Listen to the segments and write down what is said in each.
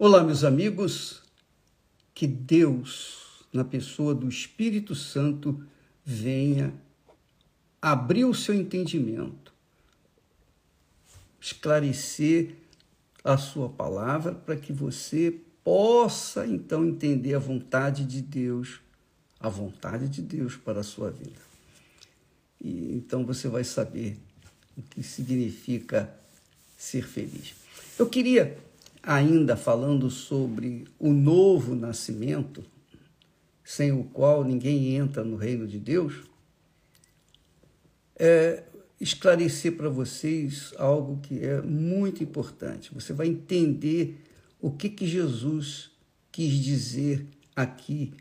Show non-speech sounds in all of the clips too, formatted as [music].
Olá, meus amigos, que Deus, na pessoa do Espírito Santo, venha abrir o seu entendimento, esclarecer a sua palavra para que você possa então entender a vontade de Deus, a vontade de Deus para a sua vida. E então você vai saber o que significa ser feliz. Eu queria ainda falando sobre o novo nascimento, sem o qual ninguém entra no reino de Deus, é esclarecer para vocês algo que é muito importante. Você vai entender o que, que Jesus quis dizer aqui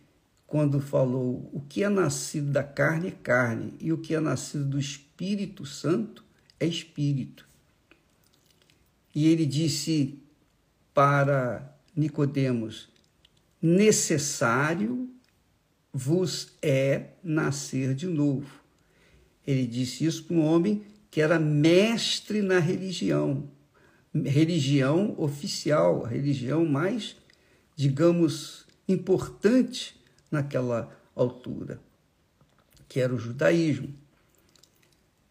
quando falou o que é nascido da carne é carne e o que é nascido do Espírito Santo é espírito. E ele disse para Nicodemos: necessário vos é nascer de novo. Ele disse isso para um homem que era mestre na religião, religião oficial, a religião mais, digamos, importante naquela altura, que era o judaísmo.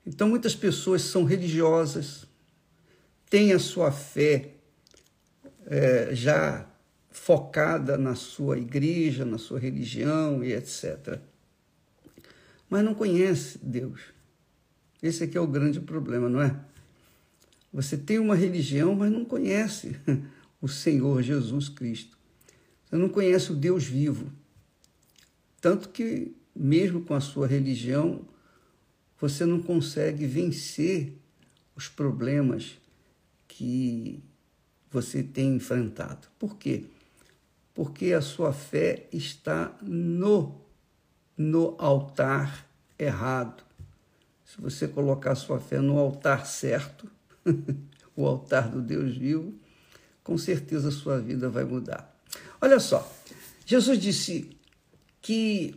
Então, muitas pessoas são religiosas, têm a sua fé é, já focada na sua igreja, na sua religião e etc. Mas não conhece Deus. Esse aqui é o grande problema, não é? Você tem uma religião, mas não conhece [laughs] o Senhor Jesus Cristo. Você não conhece o Deus vivo. Tanto que, mesmo com a sua religião, você não consegue vencer os problemas que você tem enfrentado. Por quê? Porque a sua fé está no no altar errado. Se você colocar a sua fé no altar certo, [laughs] o altar do Deus vivo, com certeza a sua vida vai mudar. Olha só, Jesus disse que,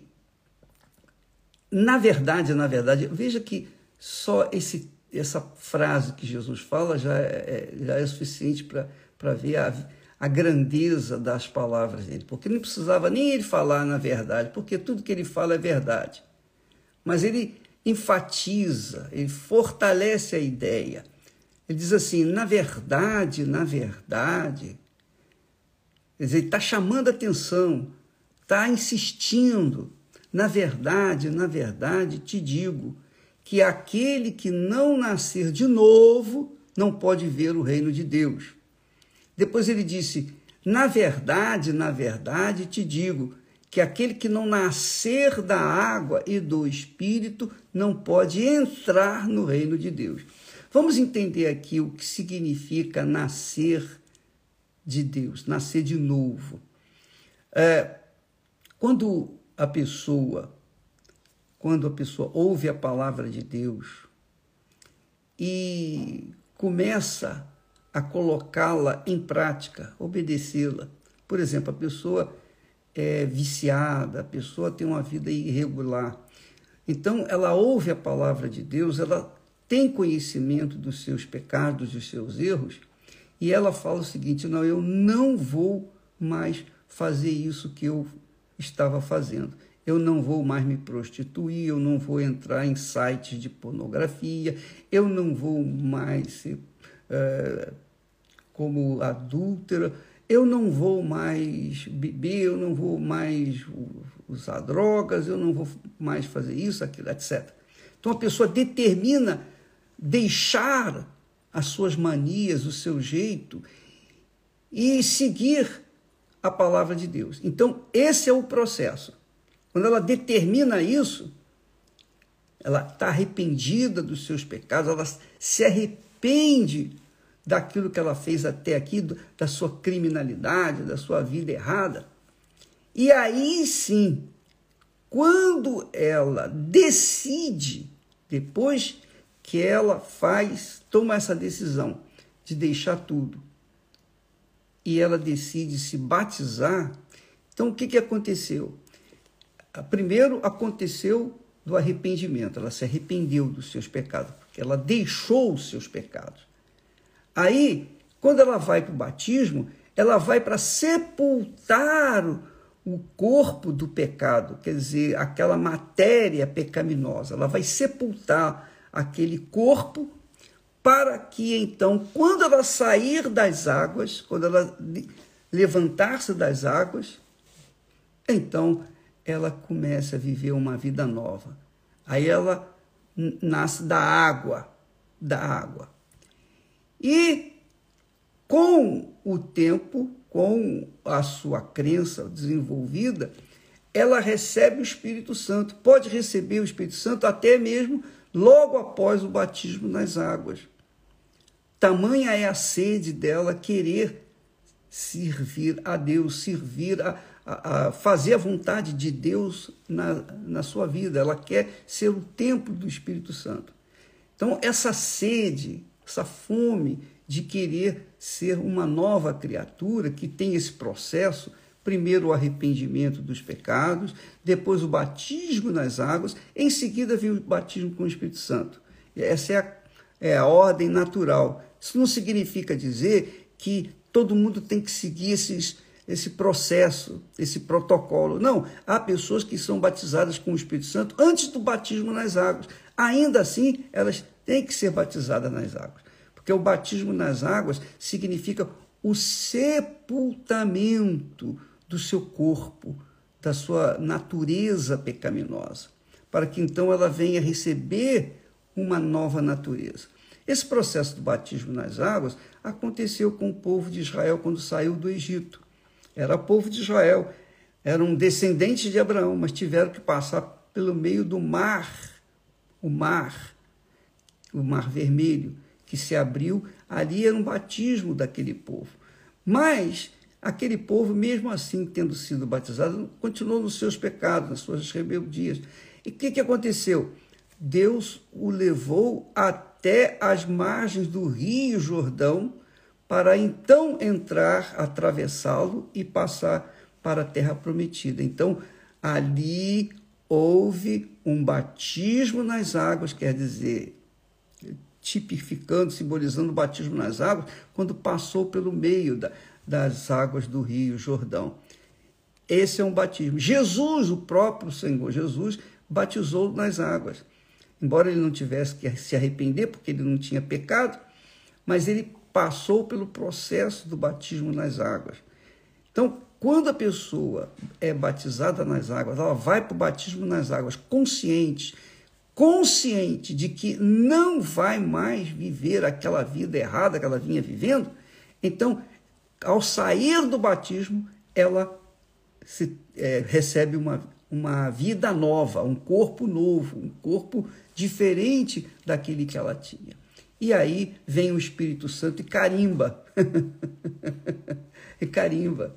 na verdade, na verdade, veja que só esse, essa frase que Jesus fala já é, é já é suficiente para ver a, a grandeza das palavras dele, porque não precisava nem ele falar na verdade, porque tudo que ele fala é verdade. Mas ele enfatiza, ele fortalece a ideia. Ele diz assim: na verdade, na verdade. Quer dizer, ele está chamando atenção, está insistindo. Na verdade, na verdade, te digo que aquele que não nascer de novo não pode ver o reino de Deus. Depois ele disse: Na verdade, na verdade te digo que aquele que não nascer da água e do espírito não pode entrar no reino de Deus. Vamos entender aqui o que significa nascer de Deus, nascer de novo. É, quando a pessoa, quando a pessoa ouve a palavra de Deus e começa a colocá-la em prática, obedecê-la. Por exemplo, a pessoa é viciada, a pessoa tem uma vida irregular. Então, ela ouve a palavra de Deus, ela tem conhecimento dos seus pecados, dos seus erros, e ela fala o seguinte: não, eu não vou mais fazer isso que eu estava fazendo. Eu não vou mais me prostituir, eu não vou entrar em sites de pornografia, eu não vou mais ser é, como adúltera, eu não vou mais beber, eu não vou mais usar drogas, eu não vou mais fazer isso, aquilo, etc. Então a pessoa determina deixar as suas manias, o seu jeito e seguir a palavra de Deus. Então esse é o processo. Quando ela determina isso, ela está arrependida dos seus pecados, ela se arrepende daquilo que ela fez até aqui, da sua criminalidade, da sua vida errada. E aí sim, quando ela decide, depois que ela faz, toma essa decisão de deixar tudo, e ela decide se batizar, então o que, que aconteceu? Primeiro aconteceu do arrependimento, ela se arrependeu dos seus pecados, porque ela deixou os seus pecados. Aí, quando ela vai para o batismo, ela vai para sepultar o corpo do pecado, quer dizer, aquela matéria pecaminosa. Ela vai sepultar aquele corpo para que então, quando ela sair das águas, quando ela levantar-se das águas, então ela começa a viver uma vida nova. Aí ela nasce da água, da água. E com o tempo, com a sua crença desenvolvida, ela recebe o Espírito Santo, pode receber o Espírito Santo até mesmo logo após o batismo nas águas. Tamanha é a sede dela querer servir a Deus, servir a, a, fazer a vontade de Deus na, na sua vida. Ela quer ser o templo do Espírito Santo. Então, essa sede, essa fome de querer ser uma nova criatura que tem esse processo, primeiro o arrependimento dos pecados, depois o batismo nas águas, em seguida vem o batismo com o Espírito Santo. Essa é a, é a ordem natural. Isso não significa dizer que todo mundo tem que seguir esses, esse processo, esse protocolo. Não, há pessoas que são batizadas com o Espírito Santo antes do batismo nas águas. Ainda assim, elas têm que ser batizadas nas águas. Porque o batismo nas águas significa o sepultamento do seu corpo, da sua natureza pecaminosa, para que então ela venha receber uma nova natureza. Esse processo do batismo nas águas aconteceu com o povo de Israel quando saiu do Egito. Era povo de Israel, eram descendentes de Abraão, mas tiveram que passar pelo meio do mar, o mar, o mar vermelho, que se abriu. Ali era um batismo daquele povo. Mas aquele povo, mesmo assim tendo sido batizado, continuou nos seus pecados, nas suas rebeldias. E o que, que aconteceu? Deus o levou até as margens do Rio Jordão para então entrar, atravessá-lo e passar para a terra prometida. Então, ali houve um batismo nas águas, quer dizer, tipificando, simbolizando o batismo nas águas, quando passou pelo meio da, das águas do Rio Jordão. Esse é um batismo. Jesus, o próprio Senhor Jesus, batizou nas águas embora ele não tivesse que se arrepender, porque ele não tinha pecado, mas ele passou pelo processo do batismo nas águas. Então, quando a pessoa é batizada nas águas, ela vai para o batismo nas águas consciente, consciente de que não vai mais viver aquela vida errada que ela vinha vivendo, então, ao sair do batismo, ela se, é, recebe uma, uma vida nova, um corpo novo, um corpo diferente daquele que ela tinha. E aí vem o Espírito Santo e carimba. [laughs] e carimba.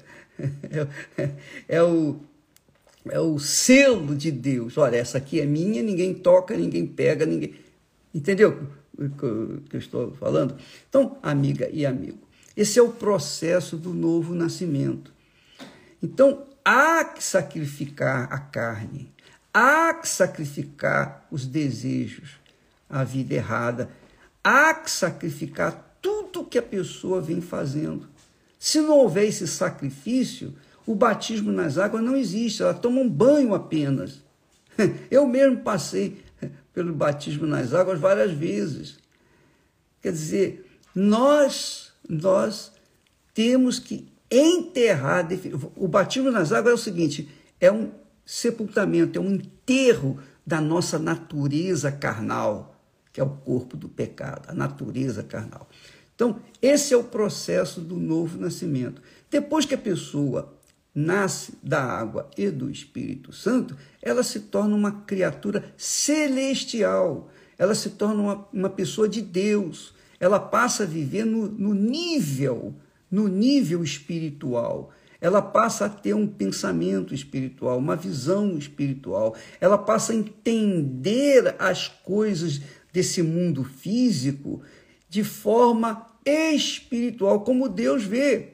É, é, o, é o selo de Deus. Olha, essa aqui é minha, ninguém toca, ninguém pega, ninguém. Entendeu o que eu estou falando? Então, amiga e amigo, esse é o processo do novo nascimento. Então, há que sacrificar a carne, Há que sacrificar os desejos, a vida errada. Há que sacrificar tudo que a pessoa vem fazendo. Se não houver esse sacrifício, o batismo nas águas não existe, ela toma um banho apenas. [laughs] Eu mesmo passei pelo batismo nas águas várias vezes. Quer dizer, nós, nós temos que enterrar. O batismo nas águas é o seguinte: é um sepultamento, é um enterro da nossa natureza carnal, que é o corpo do pecado, a natureza carnal. Então, esse é o processo do novo nascimento. Depois que a pessoa nasce da água e do Espírito Santo, ela se torna uma criatura celestial, ela se torna uma, uma pessoa de Deus, ela passa a viver no, no nível, no nível espiritual ela passa a ter um pensamento espiritual, uma visão espiritual, ela passa a entender as coisas desse mundo físico de forma espiritual, como Deus vê.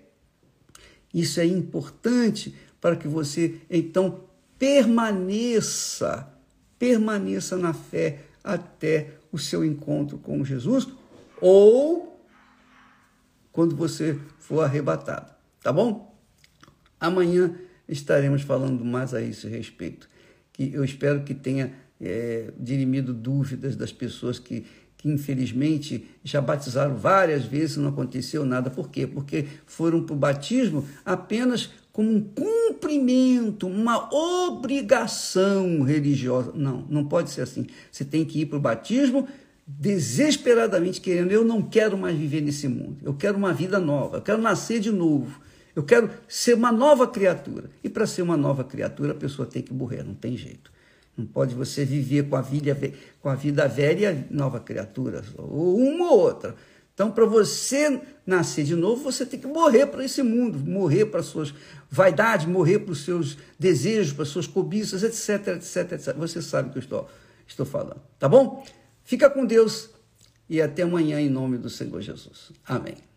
Isso é importante para que você então permaneça, permaneça na fé até o seu encontro com Jesus ou quando você for arrebatado. tá bom? Amanhã estaremos falando mais a esse respeito. Que eu espero que tenha é, dirimido dúvidas das pessoas que, que, infelizmente, já batizaram várias vezes e não aconteceu nada. Por quê? Porque foram para o batismo apenas como um cumprimento, uma obrigação religiosa. Não, não pode ser assim. Você tem que ir para o batismo desesperadamente querendo, eu não quero mais viver nesse mundo, eu quero uma vida nova, eu quero nascer de novo, eu quero ser uma nova criatura. E para ser uma nova criatura, a pessoa tem que morrer, não tem jeito. Não pode você viver com a vida, com a vida velha e nova criatura, ou uma ou outra. Então, para você nascer de novo, você tem que morrer para esse mundo, morrer para suas vaidades, morrer para os seus desejos, para as suas cobiças, etc, etc, etc. Você sabe o que eu estou, estou falando, tá bom? Fica com Deus e até amanhã em nome do Senhor Jesus. Amém.